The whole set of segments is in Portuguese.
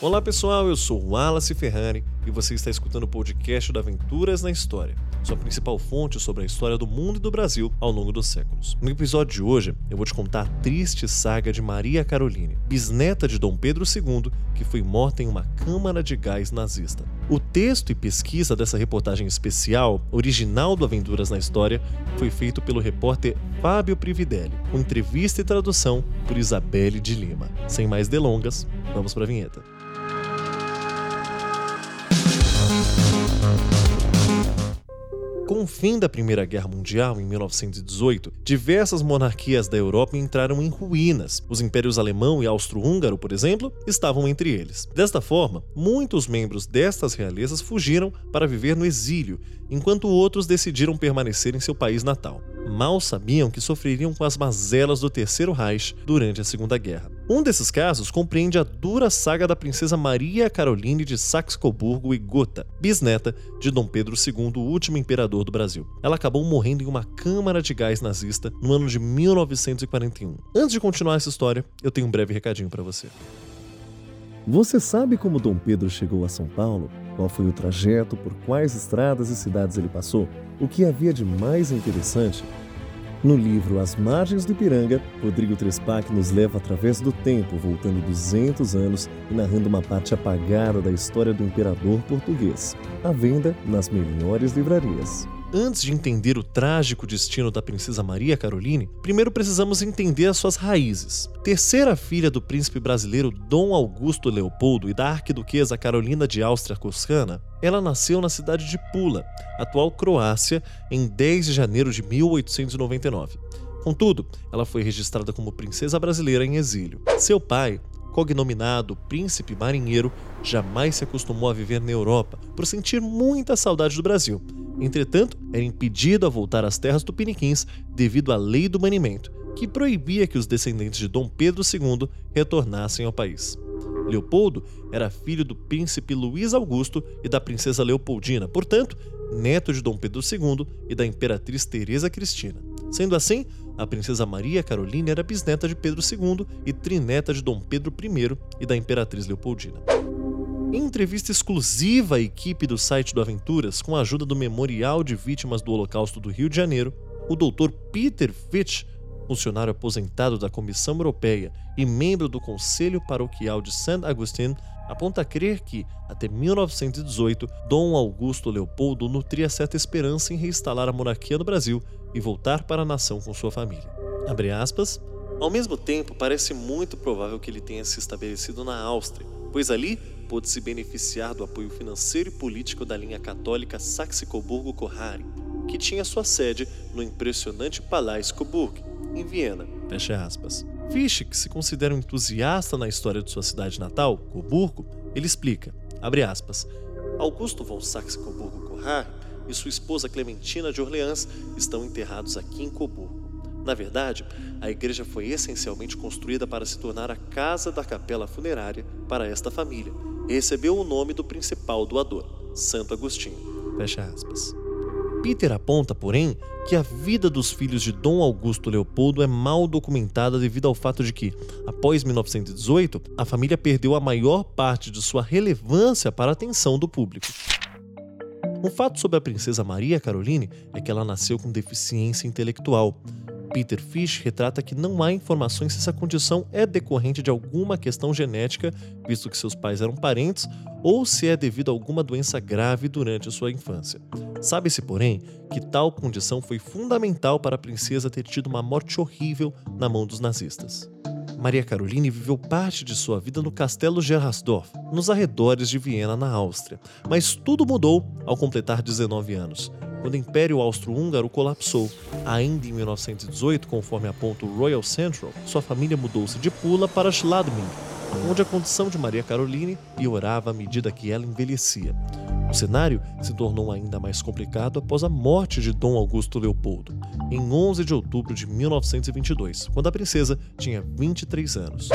Olá pessoal, eu sou Wallace Ferrari e você está escutando o podcast da Aventuras na História, sua principal fonte sobre a história do mundo e do Brasil ao longo dos séculos. No episódio de hoje, eu vou te contar a triste saga de Maria Caroline, bisneta de Dom Pedro II, que foi morta em uma câmara de gás nazista. O texto e pesquisa dessa reportagem especial, original do Aventuras na História, foi feito pelo repórter Fábio Prividelli, com entrevista e tradução por Isabelle de Lima. Sem mais delongas, vamos para a vinheta. Com o fim da Primeira Guerra Mundial, em 1918, diversas monarquias da Europa entraram em ruínas. Os impérios alemão e austro-húngaro, por exemplo, estavam entre eles. Desta forma, muitos membros destas realezas fugiram para viver no exílio, enquanto outros decidiram permanecer em seu país natal. Mal sabiam que sofreriam com as mazelas do Terceiro Reich durante a Segunda Guerra. Um desses casos compreende a dura saga da princesa Maria Caroline de Saxe-Coburgo e Gotha, bisneta de Dom Pedro II, o último imperador do Brasil. Ela acabou morrendo em uma câmara de gás nazista no ano de 1941. Antes de continuar essa história, eu tenho um breve recadinho para você. Você sabe como Dom Pedro chegou a São Paulo? Qual foi o trajeto, por quais estradas e cidades ele passou? O que havia de mais interessante no livro As Margens do Ipiranga, Rodrigo Trespac nos leva através do tempo, voltando 200 anos e narrando uma parte apagada da história do imperador português. À venda nas melhores livrarias. Antes de entender o trágico destino da princesa Maria Caroline, primeiro precisamos entender as suas raízes. Terceira filha do príncipe brasileiro Dom Augusto Leopoldo e da arquiduquesa Carolina de Áustria-Toscana, ela nasceu na cidade de Pula, atual Croácia, em 10 de janeiro de 1899. Contudo, ela foi registrada como princesa brasileira em exílio. Seu pai, cognominado Príncipe Marinheiro, jamais se acostumou a viver na Europa por sentir muita saudade do Brasil Entretanto, era impedido a voltar às terras tupiniquins devido à lei do banimento, que proibia que os descendentes de Dom Pedro II retornassem ao país. Leopoldo era filho do príncipe Luís Augusto e da princesa Leopoldina, portanto, neto de Dom Pedro II e da imperatriz Teresa Cristina. Sendo assim, a princesa Maria Carolina era bisneta de Pedro II e trineta de Dom Pedro I e da imperatriz Leopoldina. Em entrevista exclusiva à equipe do site do Aventuras, com a ajuda do Memorial de Vítimas do Holocausto do Rio de Janeiro, o Dr. Peter Fitch, funcionário aposentado da Comissão Europeia e membro do Conselho Paroquial de Saint Augustine, aponta a crer que, até 1918, Dom Augusto Leopoldo nutria certa esperança em reinstalar a monarquia no Brasil e voltar para a nação com sua família. Aspas. Ao mesmo tempo, parece muito provável que ele tenha se estabelecido na Áustria, pois ali pôde se beneficiar do apoio financeiro e político da linha católica Saxe-Coburgo-Kohari, que tinha sua sede no impressionante Palais Coburg, em Viena. Fecha aspas. Fisch, que se considera um entusiasta na história de sua cidade natal, Coburgo, ele explica, abre aspas, Augusto von Saxe-Coburgo-Kohari e sua esposa Clementina de Orleans estão enterrados aqui em Coburgo. Na verdade, a igreja foi essencialmente construída para se tornar a casa da capela funerária para esta família recebeu o nome do principal doador, Santo Agostinho. Fecha aspas. Peter aponta, porém, que a vida dos filhos de Dom Augusto Leopoldo é mal documentada devido ao fato de que, após 1918, a família perdeu a maior parte de sua relevância para a atenção do público. Um fato sobre a princesa Maria Caroline é que ela nasceu com deficiência intelectual. Peter Fish retrata que não há informações se essa condição é decorrente de alguma questão genética, visto que seus pais eram parentes, ou se é devido a alguma doença grave durante sua infância. Sabe-se, porém, que tal condição foi fundamental para a princesa ter tido uma morte horrível na mão dos nazistas. Maria Caroline viveu parte de sua vida no castelo Gerasdorf, nos arredores de Viena, na Áustria, mas tudo mudou ao completar 19 anos quando o Império Austro-Húngaro colapsou. Ainda em 1918, conforme aponta o Royal Central, sua família mudou-se de Pula para Schladming, onde a condição de Maria Caroline piorava à medida que ela envelhecia. O cenário se tornou ainda mais complicado após a morte de Dom Augusto Leopoldo, em 11 de outubro de 1922, quando a princesa tinha 23 anos.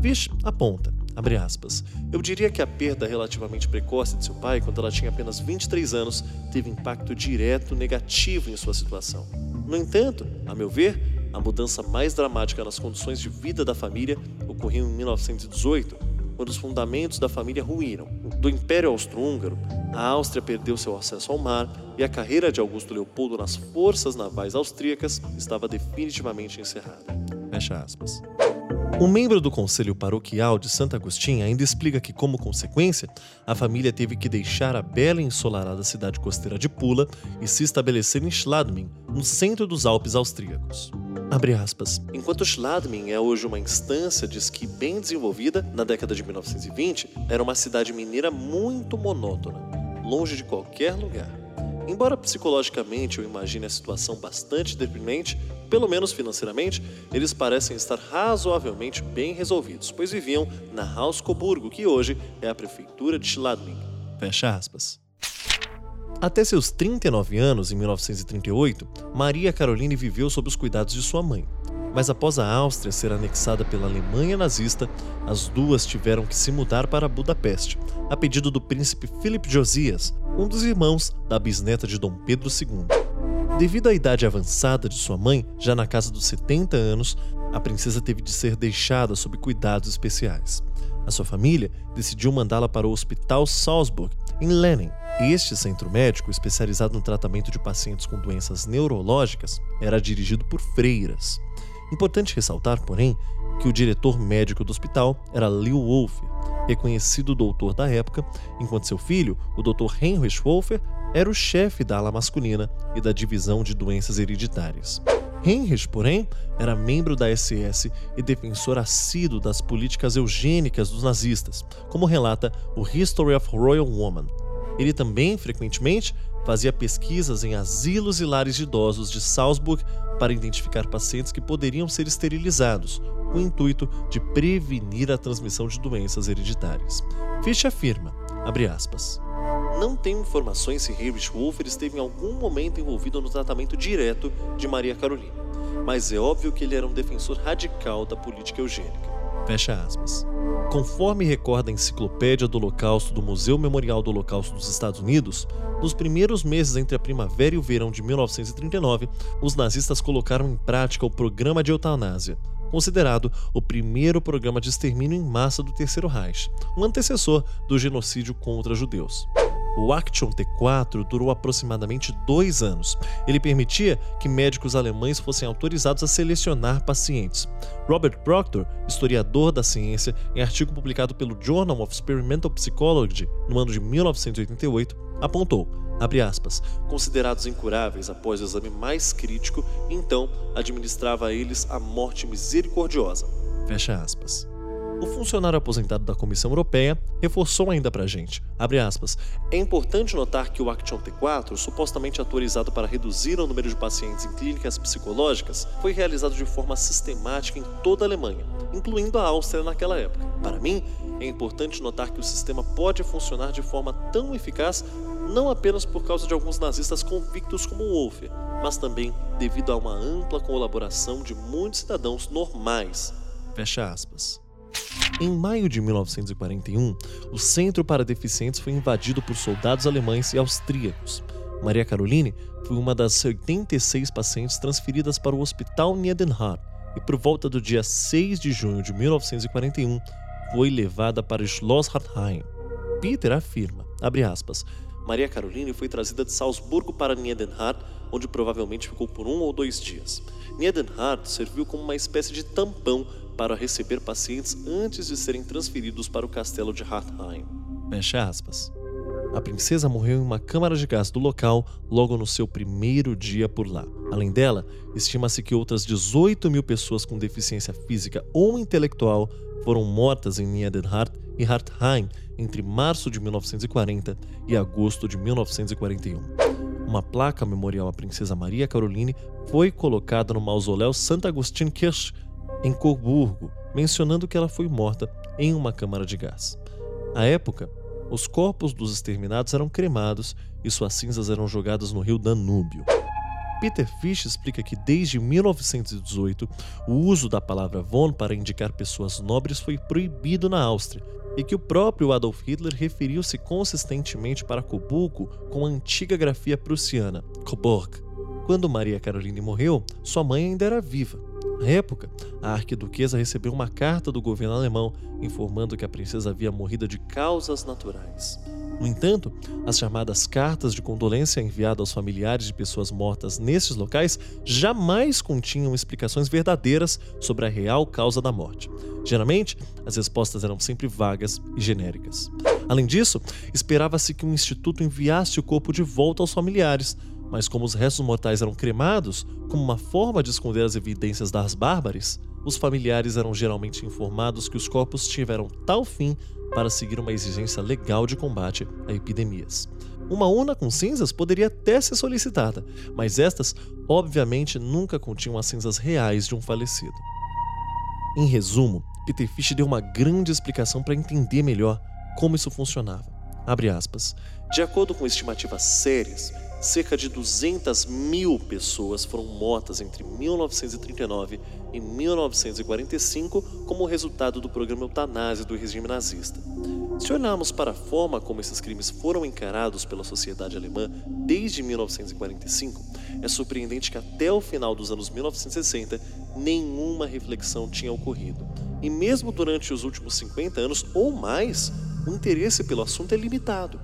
Vish aponta. Eu diria que a perda relativamente precoce de seu pai, quando ela tinha apenas 23 anos, teve impacto direto negativo em sua situação. No entanto, a meu ver, a mudança mais dramática nas condições de vida da família ocorreu em 1918, quando os fundamentos da família ruíram. Do Império Austro-Húngaro, a Áustria perdeu seu acesso ao mar e a carreira de Augusto Leopoldo nas forças navais austríacas estava definitivamente encerrada. Fecha aspas. Um membro do conselho paroquial de Santo Agostinho ainda explica que, como consequência, a família teve que deixar a bela e ensolarada cidade costeira de Pula e se estabelecer em Schladming, no centro dos Alpes austríacos. Enquanto Schladming é hoje uma instância de esqui bem desenvolvida, na década de 1920 era uma cidade mineira muito monótona, longe de qualquer lugar. Embora psicologicamente eu imagine a situação bastante deprimente, pelo menos financeiramente, eles parecem estar razoavelmente bem resolvidos, pois viviam na Haus Coburgo, que hoje é a prefeitura de Schladming. Fecha aspas. Até seus 39 anos, em 1938, Maria Caroline viveu sob os cuidados de sua mãe. Mas após a Áustria ser anexada pela Alemanha nazista, as duas tiveram que se mudar para Budapeste, a pedido do príncipe Philip Josias, um dos irmãos da bisneta de Dom Pedro II. Devido à idade avançada de sua mãe, já na casa dos 70 anos, a princesa teve de ser deixada sob cuidados especiais. A sua família decidiu mandá-la para o Hospital Salzburg, em Lenin. Este centro médico, especializado no tratamento de pacientes com doenças neurológicas, era dirigido por freiras. Importante ressaltar, porém, que o diretor médico do hospital era Leo Wolfer, reconhecido doutor da época, enquanto seu filho, o Dr. Heinrich Wolfer, era o chefe da ala masculina e da divisão de doenças hereditárias. Heinrich, porém, era membro da SS e defensor assíduo das políticas eugênicas dos nazistas, como relata o History of Royal Woman. Ele também, frequentemente, fazia pesquisas em asilos e lares de idosos de Salzburg para identificar pacientes que poderiam ser esterilizados, com o intuito de prevenir a transmissão de doenças hereditárias. Fish afirma, abre aspas, não tem informações se Heinrich Wolfer esteve em algum momento envolvido no tratamento direto de Maria Carolina, mas é óbvio que ele era um defensor radical da política eugênica. Fecha aspas. Conforme recorda a Enciclopédia do Holocausto do Museu Memorial do Holocausto dos Estados Unidos, nos primeiros meses entre a primavera e o verão de 1939, os nazistas colocaram em prática o programa de eutanásia, considerado o primeiro programa de extermínio em massa do Terceiro Reich, um antecessor do genocídio contra judeus. O Action T4 durou aproximadamente dois anos. Ele permitia que médicos alemães fossem autorizados a selecionar pacientes. Robert Proctor, historiador da ciência, em artigo publicado pelo Journal of Experimental Psychology no ano de 1988, apontou, aspas, considerados incuráveis após o exame mais crítico, então administrava a eles a morte misericordiosa. Fecha aspas. O funcionário aposentado da Comissão Europeia reforçou ainda para a gente, aspas, é importante notar que o Action T4, supostamente autorizado para reduzir o número de pacientes em clínicas psicológicas, foi realizado de forma sistemática em toda a Alemanha, incluindo a Áustria naquela época. Para mim, é importante notar que o sistema pode funcionar de forma tão eficaz não apenas por causa de alguns nazistas convictos como Wolfer, mas também devido a uma ampla colaboração de muitos cidadãos normais. Fecha aspas. Em maio de 1941, o Centro para Deficientes foi invadido por soldados alemães e austríacos. Maria Caroline foi uma das 86 pacientes transferidas para o Hospital Niedenhardt e, por volta do dia 6 de junho de 1941, foi levada para Schloss Hartheim. Peter afirma, aspas, Maria Caroline foi trazida de Salzburgo para Niedenhardt, onde provavelmente ficou por um ou dois dias. Niedenhardt serviu como uma espécie de tampão para receber pacientes antes de serem transferidos para o castelo de Hartheim. Fecha aspas. A princesa morreu em uma câmara de gás do local logo no seu primeiro dia por lá. Além dela, estima-se que outras 18 mil pessoas com deficiência física ou intelectual foram mortas em Niedenhardt e Hartheim entre março de 1940 e agosto de 1941. Uma placa memorial à princesa Maria Caroline foi colocada no mausoléu St. Augustin Kirche, em Coburgo, mencionando que ela foi morta em uma câmara de gás. À época, os corpos dos exterminados eram cremados e suas cinzas eram jogadas no rio Danúbio. Peter Fish explica que desde 1918 o uso da palavra von para indicar pessoas nobres foi proibido na Áustria e que o próprio Adolf Hitler referiu-se consistentemente para Coburgo com a antiga grafia prussiana, Coburg. Quando Maria Caroline morreu, sua mãe ainda era viva Na época, a arquiduquesa recebeu uma carta do governo alemão informando que a princesa havia morrido de causas naturais. No entanto, as chamadas cartas de condolência enviadas aos familiares de pessoas mortas nesses locais jamais continham explicações verdadeiras sobre a real causa da morte. Geralmente, as respostas eram sempre vagas e genéricas. Além disso, esperava-se que um instituto enviasse o corpo de volta aos familiares, mas como os restos mortais eram cremados, como uma forma de esconder as evidências das bárbares, os familiares eram geralmente informados que os corpos tiveram tal fim para seguir uma exigência legal de combate a epidemias. Uma urna com cinzas poderia até ser solicitada, mas estas, obviamente, nunca continham as cinzas reais de um falecido. Em resumo, Peter Fish deu uma grande explicação para entender melhor como isso funcionava. Aspas. De acordo com estimativas sérias, cerca de 200 mil pessoas foram mortas entre 1939 e 1945 como resultado do programa eutanásia do regime nazista. Se olharmos para a forma como esses crimes foram encarados pela sociedade alemã desde 1945, é surpreendente que até o final dos anos 1960 nenhuma reflexão tinha ocorrido. E mesmo durante os últimos 50 anos ou mais, o interesse pelo assunto é limitado.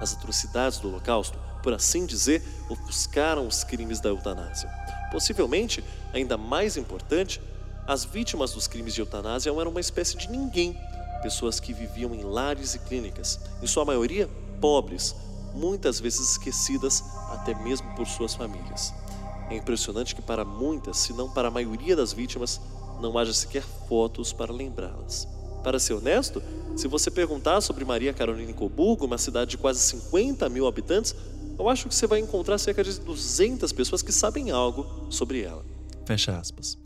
As atrocidades do Holocausto por assim dizer, ofuscaram os crimes da eutanásia. Possivelmente, ainda mais importante, as vítimas dos crimes de eutanásia eram uma espécie de ninguém, pessoas que viviam em lares e clínicas, em sua maioria pobres, muitas vezes esquecidas até mesmo por suas famílias. É impressionante que para muitas, se não para a maioria das vítimas, não haja sequer fotos para lembrá-las. Para ser honesto, se você perguntar sobre Maria Carolina Coburgo, uma cidade de quase 50 mil habitantes, eu acho que você vai encontrar cerca de 200 pessoas que sabem algo sobre ela. Fecha aspas.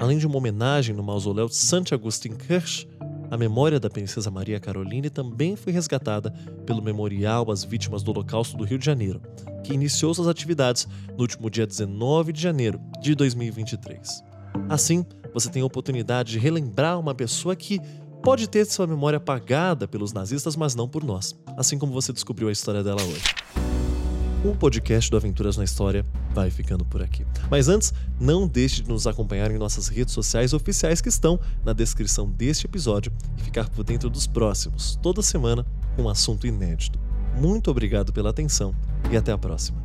Além de uma homenagem no mausoléu de St. Augustin Kirch, a memória da princesa Maria Caroline também foi resgatada pelo Memorial às Vítimas do Holocausto do Rio de Janeiro, que iniciou suas atividades no último dia 19 de janeiro de 2023. Assim, você tem a oportunidade de relembrar uma pessoa que pode ter sua memória apagada pelos nazistas, mas não por nós, assim como você descobriu a história dela hoje. O podcast do Aventuras na História vai ficando por aqui. Mas antes, não deixe de nos acompanhar em nossas redes sociais oficiais que estão na descrição deste episódio e ficar por dentro dos próximos, toda semana, um assunto inédito. Muito obrigado pela atenção e até a próxima.